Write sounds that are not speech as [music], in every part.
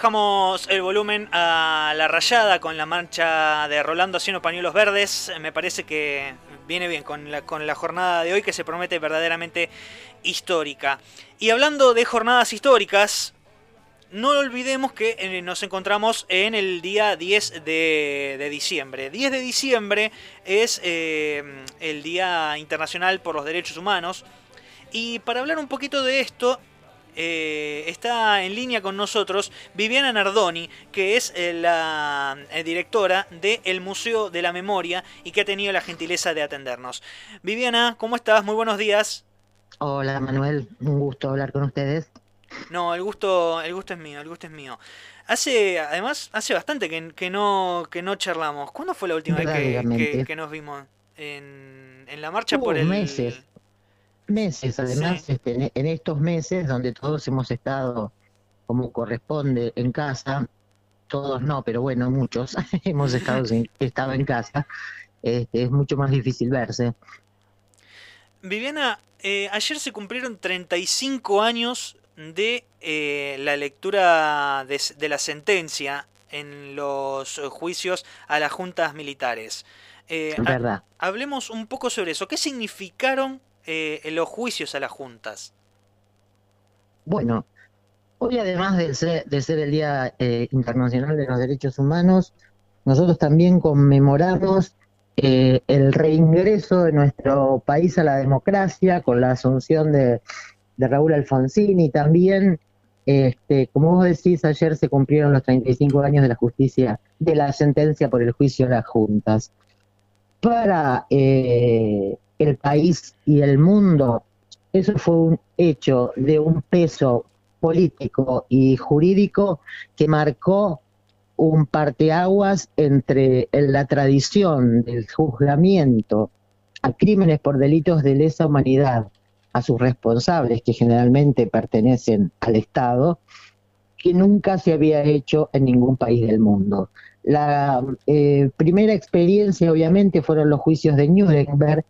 bajamos el volumen a la rayada con la marcha de Rolando haciendo pañuelos verdes. Me parece que viene bien con la, con la jornada de hoy que se promete verdaderamente histórica. Y hablando de jornadas históricas, no olvidemos que eh, nos encontramos en el día 10 de, diciembre. 10 de diciembre es eh, el Día Internacional por los Derechos Humanos. Y para hablar un poquito de esto, eh, está en línea con nosotros Viviana Nardoni, que es la directora del Museo de la Memoria y que ha tenido la gentileza de atendernos. Viviana, ¿cómo estás? Muy buenos días. Hola Manuel, un gusto hablar con ustedes. No, el gusto, el gusto es mío, el gusto es mío. Hace, además, hace bastante que, no, que no charlamos. ¿Cuándo fue la última vez que, nos vimos? En, la marcha por el... Meses, meses, además, este, en estos meses donde todos hemos estado como corresponde en casa, todos no, pero bueno, muchos [laughs] hemos estado, estado en casa, este, es mucho más difícil verse. Viviana, eh, ayer se cumplieron 35 años de eh, la lectura de, la sentencia en los juicios a las juntas militares. Eh, verdad. hablemos un poco sobre eso. ¿Qué significaron eh, los juicios a las juntas? Bueno, hoy además de ser, el Día Internacional de los Derechos Humanos, nosotros también conmemoramos el reingreso de nuestro país a la democracia con la asunción de Raúl Alfonsín y también, este, como vos decís, ayer se cumplieron los 35 años de la justicia, de la sentencia por el juicio de las juntas. Para eh, el país y el mundo, eso fue un hecho de un peso político y jurídico que marcó un parteaguas entre la tradición del juzgamiento a crímenes por delitos de lesa humanidad a sus responsables, que generalmente pertenecen al Estado, que nunca se había hecho en ningún país del mundo. La eh, primera experiencia, obviamente, fueron los juicios de Nuremberg,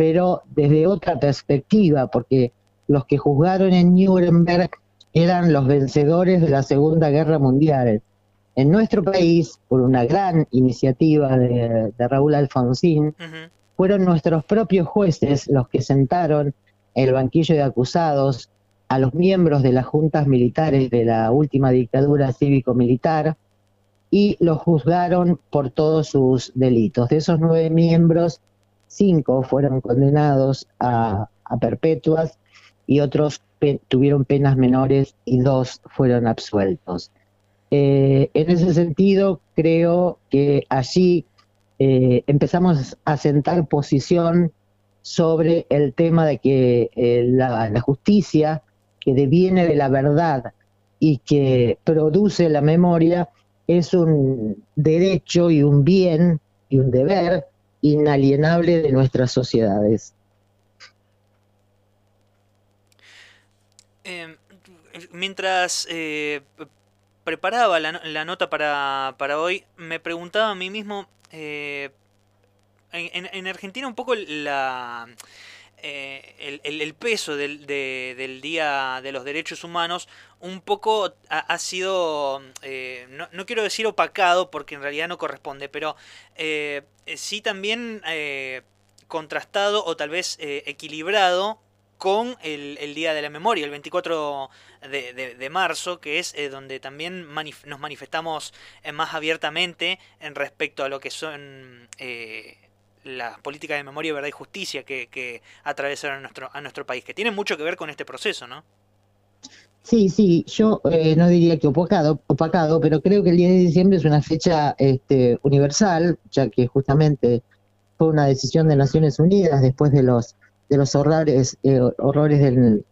pero desde otra perspectiva, porque los que juzgaron en Nuremberg eran los vencedores de la Segunda Guerra Mundial. En nuestro país, por una gran iniciativa de, Raúl Alfonsín, fueron nuestros propios jueces los que sentaron el banquillo de acusados a los miembros de las juntas militares de la última dictadura cívico-militar y los juzgaron por todos sus delitos. De esos nueve miembros, cinco fueron condenados a, perpetuas y otros tuvieron penas menores y dos fueron absueltos. Eh, en ese sentido, creo que allí eh, empezamos a sentar posición sobre el tema de que eh, la, justicia, que deviene de la verdad y que produce la memoria, es un derecho y un bien y un deber inalienable de nuestras sociedades. Em, mientras eh, preparaba la, nota para, para, hoy, me preguntaba a mí mismo eh, en, Argentina un poco la, eh, el, peso del, Día de los Derechos Humanos un poco ha, sido, eh, no, quiero decir opacado porque en realidad no corresponde, pero eh, sí también contrastado o tal vez equilibrado con el, Día de la Memoria, el 24 de, marzo, que es donde también nos manifestamos más abiertamente en respecto a lo que son la política de memoria, verdad y justicia que, que atravesaron a nuestro, a nuestro país, que tiene mucho que ver con este proceso, ¿no? Sí, sí, yo eh, no diría que opacado, opacado, pero creo que el 10 de diciembre es una fecha este, universal, ya que justamente fue una decisión de Naciones Unidas después de los de los horrores, eh, horrores del,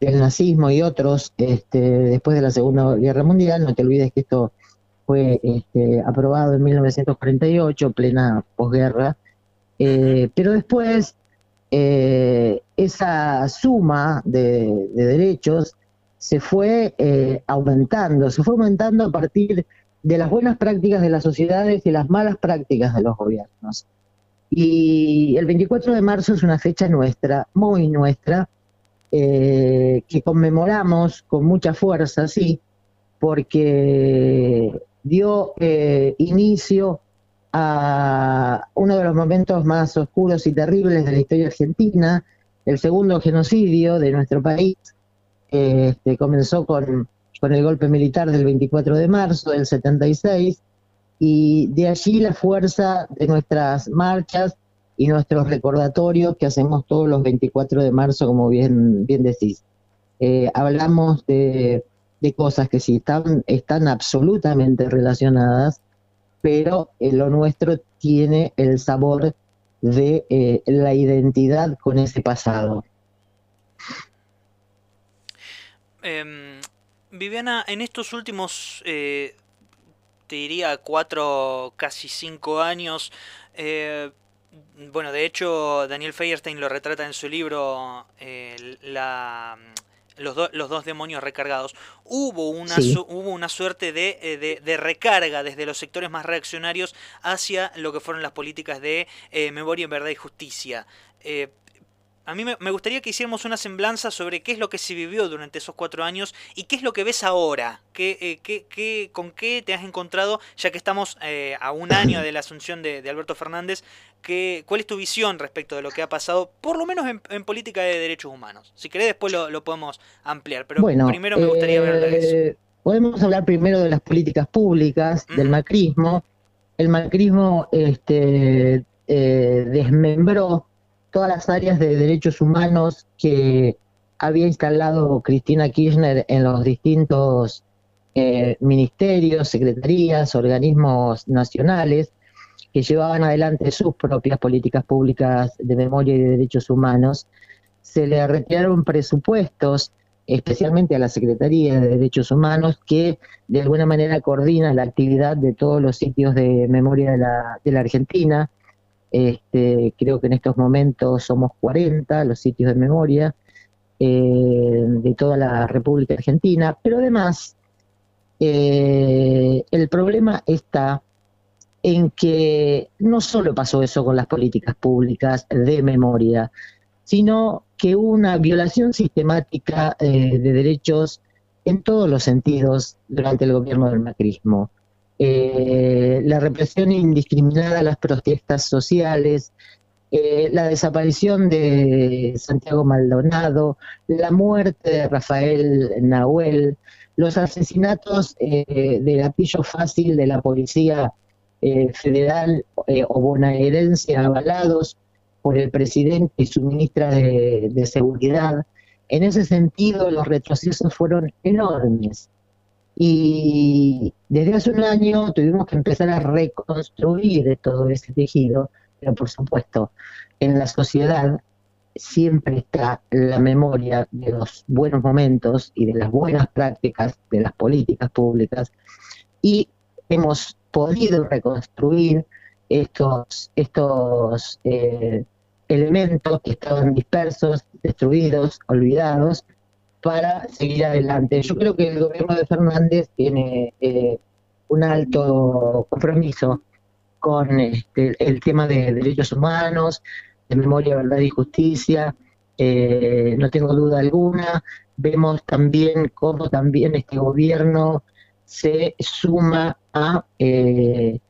del, nazismo y otros este, después de la Segunda Guerra Mundial. No te olvides que esto fue este, aprobado en 1948, plena posguerra, eh, pero después eh, esa suma de, derechos se fue eh, aumentando, se fue aumentando a partir de las buenas prácticas de las sociedades y las malas prácticas de los gobiernos. Y el 24 de marzo es una fecha nuestra, muy nuestra, que conmemoramos con mucha fuerza, sí, porque dio inicio a uno de los momentos más oscuros y terribles de la historia argentina, el segundo genocidio de nuestro país. Este, comenzó con, con el golpe militar del 24 de marzo del 76 y de allí la fuerza de nuestras marchas y nuestros recordatorios que hacemos todos los 24 de marzo, como bien, bien decís. Eh, hablamos de, cosas que sí están, están absolutamente relacionadas, pero lo nuestro tiene el sabor de eh, la identidad con ese pasado. Em, Viviana, en estos últimos eh, te diría, cuatro, casi cinco años. Eh, bueno, de hecho, Daniel Feierstein lo retrata en su libro eh, la, los, los, dos demonios recargados. Hubo una, hubo una suerte eh, de, de, recarga desde los sectores más reaccionarios hacia lo que fueron las políticas de memoria, verdad y justicia. A mí me gustaría que hiciéramos una semblanza sobre qué es lo que se vivió durante esos cuatro años y qué es lo que ves ahora. ¿Qué, eh, qué, qué, ¿Con qué te has encontrado, ya que estamos eh, a un año de la asunción de, Alberto Fernández? ¿qué, ¿Cuál es tu visión respecto de lo que ha pasado, por lo menos en, política de derechos humanos? Si querés, después lo, podemos ampliar, pero primero me gustaría hablar de eso. Eh, podemos hablar primero de las políticas públicas, del macrismo. El macrismo este, desmembró todas las áreas de derechos humanos que había instalado Cristina Kirchner en los distintos eh, ministerios, secretarías, organismos nacionales que llevaban adelante sus propias políticas públicas de memoria y de derechos humanos, se le retiraron presupuestos, especialmente a la Secretaría de Derechos Humanos, que de alguna manera coordina la actividad de todos los sitios de memoria de la, de la Argentina, este, creo que en estos momentos somos 40 los sitios de memoria eh, de toda la República Argentina, pero además eh, el problema está en que no solo pasó eso con las políticas públicas de memoria, sino que hubo una violación sistemática eh, de derechos en todos los sentidos durante el gobierno del macrismo eh, la represión indiscriminada a las protestas sociales, eh, la desaparición de Santiago Maldonado, la muerte de Rafael Nahuel, los asesinatos eh, del fácil de la policía eh, federal o bonaerense avalados por el presidente y su ministra de Seguridad. En ese sentido, los retrocesos fueron enormes. Y desde hace un año tuvimos que empezar a reconstruir todo ese tejido, pero por supuesto, en la sociedad siempre está la memoria de los buenos momentos y de las buenas prácticas de las políticas públicas. Y hemos podido reconstruir estos, estos eh, elementos que estaban dispersos, destruidos, olvidados, para seguir adelante. Yo creo que el gobierno de Fernández tiene eh, un alto compromiso con este, el tema de derechos humanos, de memoria, verdad y justicia. Eh, no tengo duda alguna. Vemos también cómo también este gobierno se suma a eh,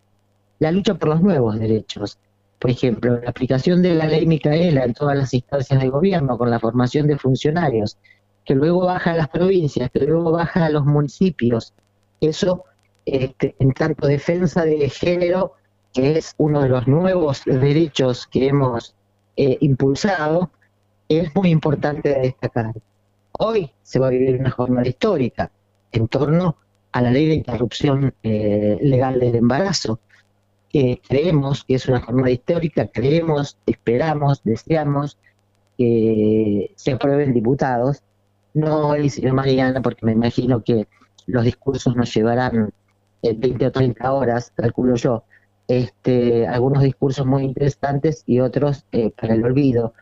la lucha por los nuevos derechos. Por ejemplo, la aplicación de la ley Micaela en todas las instancias de gobierno, con la formación de funcionarios, que luego baja a las provincias, que luego baja a los municipios. Eso, este, en tanto defensa de género, que es uno de los nuevos derechos que hemos eh, impulsado, es muy importante destacar. Hoy se va a vivir una jornada histórica en torno a la ley de interrupción eh, legal del embarazo. que creemos que es una jornada histórica, creemos, esperamos, deseamos que se aprueben diputados no sino mañana, porque me imagino que los discursos nos llevarán 20 o 30 horas, calculo yo. Este, algunos discursos muy interesantes y otros eh, para el olvido,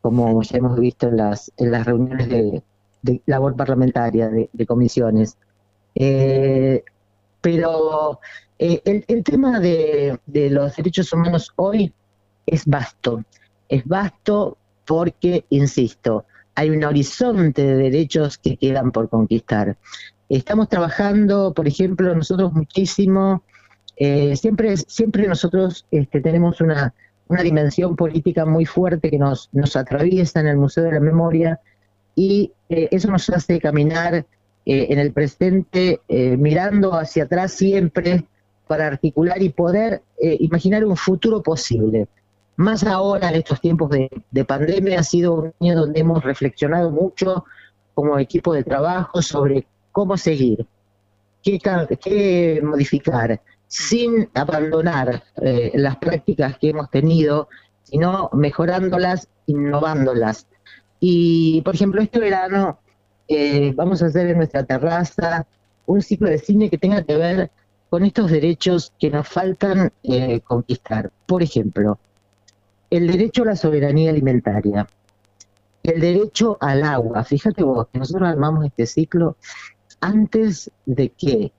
como ya hemos visto en las, en las reuniones de, labor parlamentaria, de, comisiones. Eh, pero eh, el, el, tema de, de los derechos humanos hoy es vasto. Es vasto porque, insisto, hay un horizonte de derechos que quedan por conquistar. Estamos trabajando, por ejemplo, nosotros muchísimo, eh, siempre, siempre nosotros este, tenemos una, una dimensión política muy fuerte que nos, nos atraviesa en el Museo de la Memoria y eh, eso nos hace caminar eh, en el presente, mirando hacia atrás siempre para articular y poder imaginar un futuro posible. Más ahora en estos tiempos de, de pandemia ha sido un año donde hemos reflexionado mucho como equipo de trabajo sobre cómo seguir, qué, modificar, sin abandonar eh, las prácticas que hemos tenido, sino mejorándolas, innovándolas. Y, por ejemplo, este verano eh, vamos a hacer en nuestra terraza un ciclo de cine que tenga que ver con estos derechos que nos faltan eh, conquistar. Por ejemplo, el derecho a la soberanía alimentaria, el derecho al agua. Fíjate vos, que nosotros armamos este ciclo antes de que,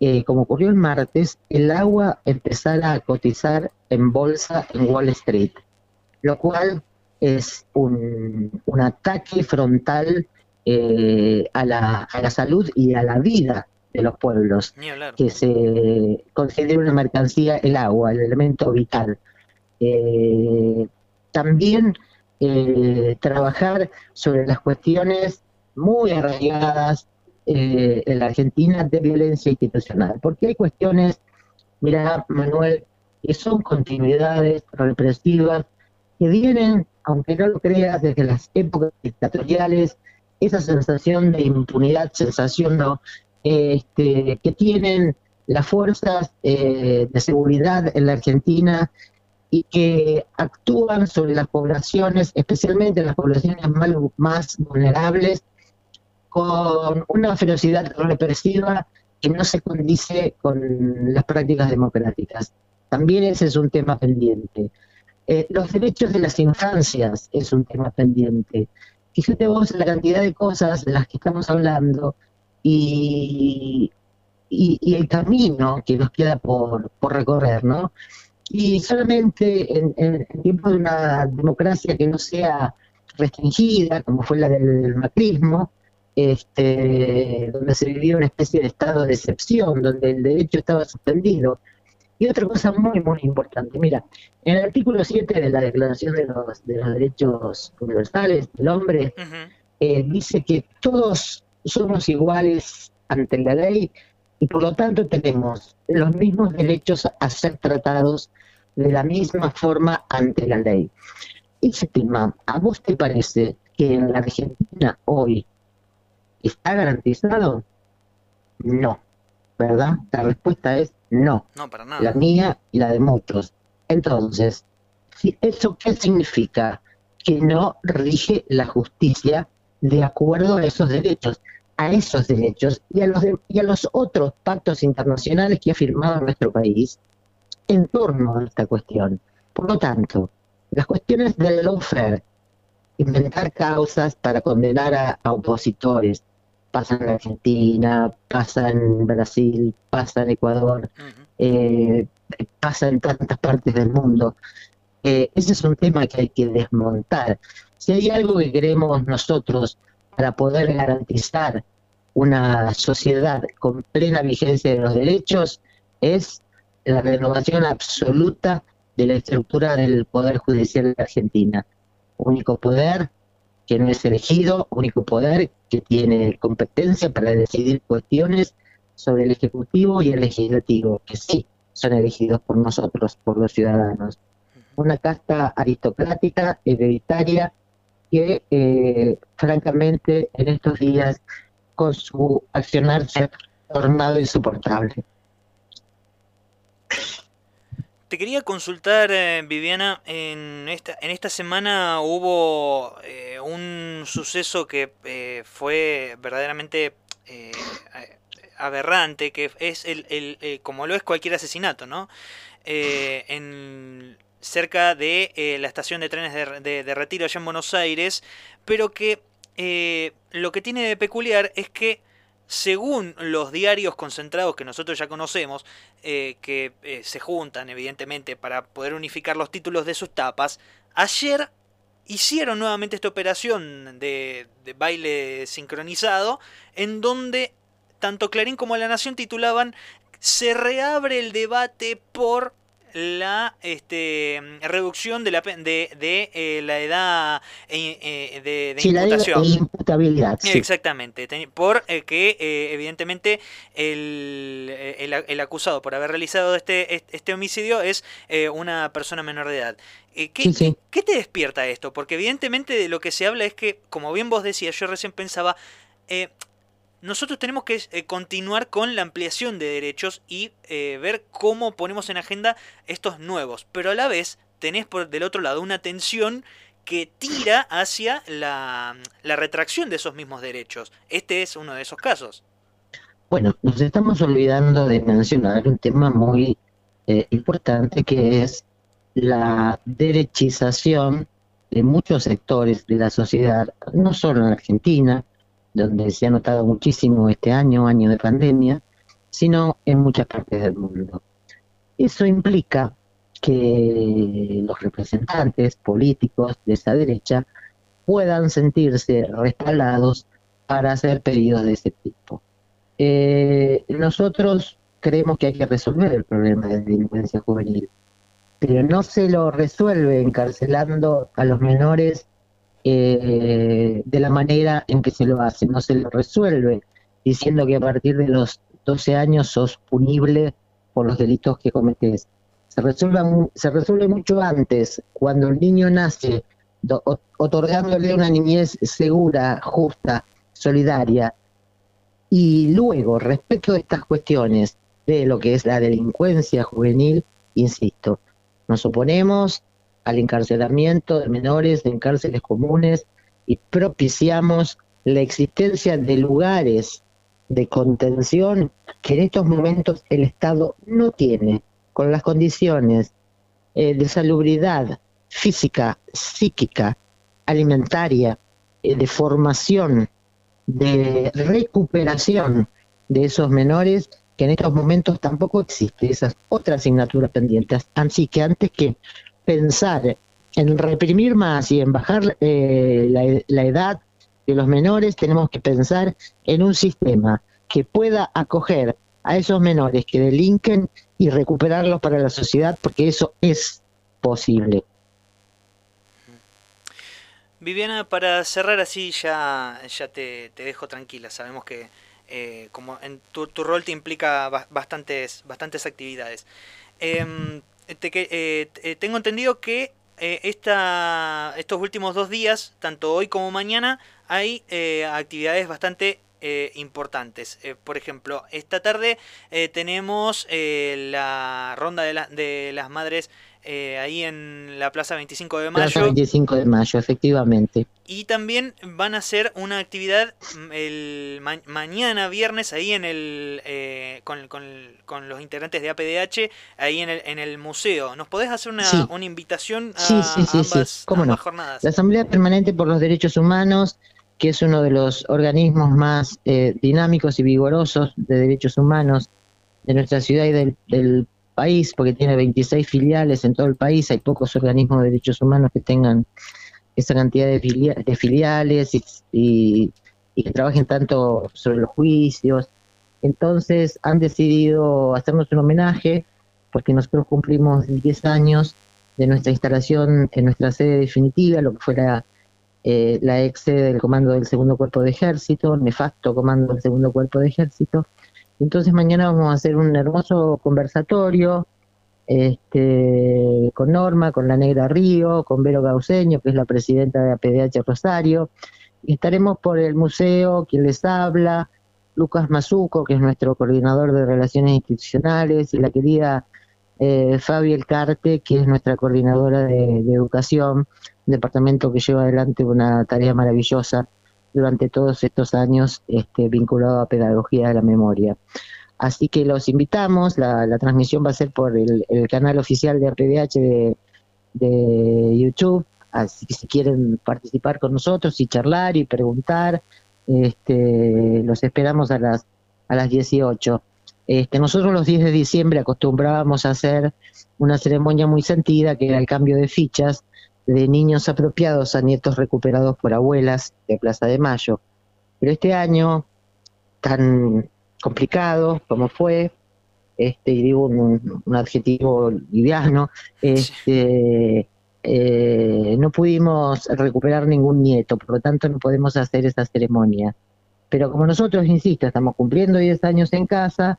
eh, como ocurrió el martes, el agua empezara a cotizar en bolsa en Wall Street, lo cual es un, ataque frontal eh, a, la, a la salud y a la vida de los pueblos, que se considera una mercancía el agua, el elemento vital. Eh, también trabajar sobre las cuestiones muy arraigadas eh, en la Argentina de violencia institucional, porque hay cuestiones, mira Manuel, que son continuidades represivas que vienen, aunque no lo creas, desde las épocas dictatoriales, esa sensación de impunidad, sensación ¿no? este, que tienen las fuerzas eh, de seguridad en la Argentina y que actúan sobre las poblaciones, especialmente las poblaciones más, vulnerables, con una ferocidad represiva que no se condice con las prácticas democráticas. También ese es un tema pendiente. Eh, los derechos de las infancias es un tema pendiente. Fíjate vos la cantidad de cosas de las que estamos hablando y, y, el camino que nos queda por, por recorrer, ¿no? Y solamente en, en, en tiempos de una democracia que no sea restringida, como fue la del macrismo, este, donde se vivía una especie de estado de excepción, donde el derecho estaba suspendido. Y otra cosa muy, muy importante, mira, en el artículo 7 de la Declaración de los, de los Derechos Universales del Hombre, eh, dice que todos somos iguales ante la ley y por lo tanto tenemos los mismos derechos a ser tratados de la misma forma ante la ley. Ese tema, ¿a vos te parece que en la Argentina hoy ¿Está garantizado? No, ¿verdad? La respuesta es no. No, para nada. La mía y la de muchos. Entonces, ¿eso qué significa? Que no rige la justicia de acuerdo a esos derechos, a esos derechos y a los, y a los otros pactos internacionales que ha firmado nuestro país en torno a esta cuestión. Por lo tanto, las cuestiones del lawfare, inventar causas para condenar a opositores, pasa en Argentina, pasa en Brasil, pasa en Ecuador, eh, pasa en tantas partes del mundo. Eh, ese es un tema que hay que desmontar. Si hay algo que queremos nosotros para poder garantizar una sociedad con plena vigencia de los derechos, es la renovación absoluta de la estructura del Poder Judicial de Argentina. Único poder que no es elegido, único poder que tiene competencia para decidir cuestiones sobre el Ejecutivo y el Legislativo, que sí son elegidos por nosotros, por los ciudadanos. Una casta aristocrática, hereditaria, que eh, francamente en estos días con su accionar se ha tornado insoportable. Te quería consultar, eh, Viviana, en esta, en esta semana hubo eh, un suceso que fue verdaderamente aberrante, que es el, el como lo es cualquier asesinato, ¿no? en, cerca de la estación de trenes de, de, retiro allá en Buenos Aires, pero que lo que tiene de peculiar es que según los diarios concentrados que nosotros ya conocemos, eh, que eh, se juntan evidentemente para poder unificar los títulos de sus tapas, ayer hicieron nuevamente esta operación de, baile sincronizado en donde tanto Clarín como La Nación titulaban Se reabre el debate por la este, reducción de la, de, de eh, la edad eh, eh, de, de imputación. imputabilidad. Exactamente, por que evidentemente el, el, acusado por haber realizado este, este homicidio es una persona menor de edad. ¿qué, ¿Qué te despierta esto? Porque evidentemente de lo que se habla es que, como bien vos decías, yo recién pensaba, nosotros tenemos que eh, continuar con la ampliación de derechos y eh, ver cómo ponemos en agenda estos nuevos. Pero a la vez tenés por del otro lado una tensión que tira hacia la, retracción de esos mismos derechos. Este es uno de esos casos. Bueno, nos estamos olvidando de mencionar un tema muy eh, importante que es la derechización de muchos sectores de la sociedad, no solo en Argentina, donde se ha notado muchísimo este año, año de pandemia, sino en muchas partes del mundo. Eso implica que los representantes políticos de esa derecha puedan sentirse respaldados para hacer pedidos de ese tipo. Eh, nosotros creemos que hay que resolver el problema de delincuencia juvenil, pero no se lo resuelve encarcelando a los menores eh, de la manera en que se lo hace, no se lo resuelve diciendo que a partir de los 12 años sos punible por los delitos que cometes. Se resuelve, se resuelve mucho antes, cuando el niño nace, otorgándole una niñez segura, justa, solidaria. Y luego, respecto de estas cuestiones de lo que es la delincuencia juvenil, insisto, nos oponemos al encarcelamiento de menores en cárceles comunes y propiciamos la existencia de lugares de contención que en estos momentos el Estado no tiene, con las condiciones eh, de salubridad física, psíquica, alimentaria, eh, de formación, de recuperación de esos menores que en estos momentos tampoco existe, esas otras asignaturas pendientes. Así que antes que pensar en reprimir más y en bajar eh, la, edad de los menores, tenemos que pensar en un sistema que pueda acoger a esos menores que delinquen y recuperarlos para la sociedad, porque eso es posible. Viviana, para cerrar así ya, te, dejo tranquila. Sabemos que eh, como en tu, rol te implica bastantes, bastantes actividades. Em, eh, eh, tengo entendido que eh, esta, estos últimos dos días, tanto hoy como mañana, hay actividades bastante importantes. por ejemplo, esta tarde tenemos la ronda de, de las madres eh, ahí en la Plaza 25 de Mayo. Plaza 25 de Mayo, efectivamente. Y también van a hacer una actividad mm, el mañana viernes ahí en el eh, con, con, los integrantes de APDH ahí en el, en el museo. ¿Nos podés hacer una, una invitación a ambas, jornadas? La Asamblea Permanente por los Derechos Humanos que es uno de los organismos más eh, dinámicos y vigorosos de derechos humanos de nuestra ciudad y del, del país, porque tiene 26 filiales en todo el país, hay pocos organismos de derechos humanos que tengan esa cantidad de, filiales y, que trabajen tanto sobre los juicios. Entonces han decidido hacernos un homenaje porque nosotros cumplimos 10 años de nuestra instalación en nuestra sede definitiva, lo que fuera eh, la ex sede del Comando del Segundo Cuerpo de Ejército, nefasto Comando del Segundo Cuerpo de Ejército, entonces mañana vamos a hacer un hermoso conversatorio este, con Norma, con la Negra Río, con Vero Gauseño, que es la presidenta de APDH Rosario. Y estaremos por el museo, quien les habla, Lucas Mazuco, que es nuestro coordinador de relaciones institucionales, y la querida eh, Fabi Elcarte, que es nuestra coordinadora de, de educación, un departamento que lleva adelante una tarea maravillosa durante todos estos años este, vinculado a pedagogía de la memoria. Así que los invitamos, la, transmisión va a ser por el, canal oficial de RPDH de, YouTube, así que si quieren participar con nosotros y charlar y preguntar, este, los esperamos a las, a las 18. Este, nosotros los 10 de diciembre acostumbrábamos a hacer una ceremonia muy sentida, que era el cambio de fichas, de niños apropiados a nietos recuperados por abuelas de Plaza de Mayo. Pero este año, tan complicado, como fue, este, y digo un, adjetivo liviano, este, eh, no pudimos recuperar ningún nieto, por lo tanto no podemos hacer esa ceremonia. Pero como nosotros, insisto, estamos cumpliendo 10 años en casa,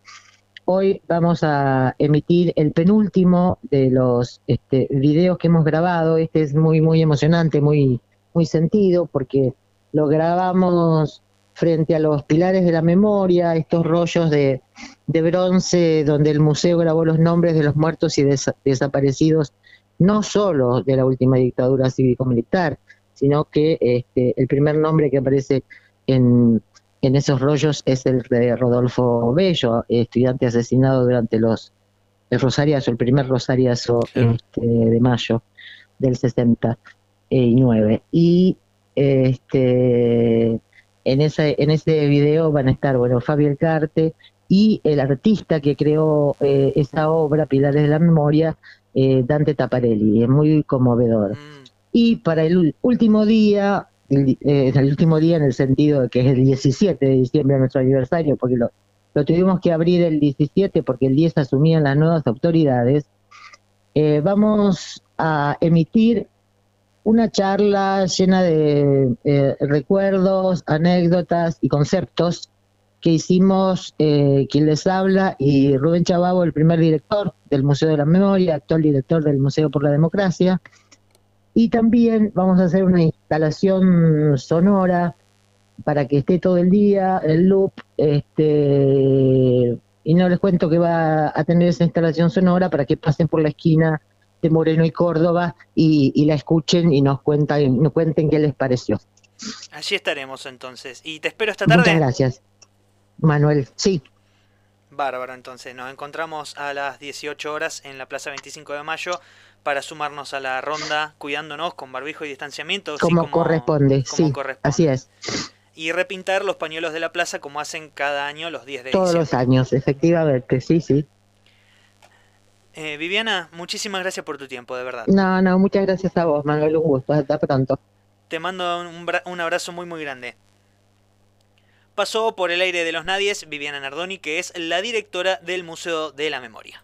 hoy vamos a emitir el penúltimo de los este, videos que hemos grabado. Este es muy, muy emocionante, muy, muy sentido, porque lo grabamos frente a los pilares de la memoria, estos rollos de, bronce donde el museo grabó los nombres de los muertos y desaparecidos, no solo de la última dictadura cívico-militar, sino que este, el primer nombre que aparece en, en esos rollos es el de Rodolfo Bello, estudiante asesinado durante los el rosariazo, el primer rosariazo este, de mayo del 69. Y este, en, ese, en ese video van a estar bueno Fabio El Carte y el artista que creó eh, esa obra, Pilares de la Memoria, eh, Dante Taparelli. Es muy conmovedor. Mm. Y para el último día el, eh, el último día en el sentido de que es el 17 de diciembre nuestro aniversario, porque lo, lo tuvimos que abrir el 17 porque el 10 asumían las nuevas autoridades, eh, vamos a emitir una charla llena de eh, recuerdos, anécdotas y conceptos que hicimos quien les habla y Rubén Chababo, el primer director del Museo de la Memoria, actual director del Museo por la Democracia, y también vamos a hacer una instalación sonora para que esté todo el día, el loop, este, y no les cuento que va a tener esa instalación sonora para que pasen por la esquina de Moreno y Córdoba y, la escuchen y nos, cuentan, nos cuenten qué les pareció. Allí estaremos entonces. Y te espero esta tarde. Muchas gracias. Manuel, sí. Bárbaro, entonces nos encontramos a las 18 horas en la Plaza 25 de Mayo para sumarnos a la ronda cuidándonos con barbijo y distanciamiento. Como, corresponde, sí, así es. Y repintar los pañuelos de la plaza como hacen cada año los 10 de Todos los años, efectivamente, sí, sí. Eh, Viviana, muchísimas gracias por tu tiempo, de verdad. No, no, muchas gracias a vos, Manuel, un gusto, hasta pronto. Te mando un, un abrazo muy, muy grande pasó por el aire de los nadies Viviana Nardoni, que es la directora del Museo de la Memoria.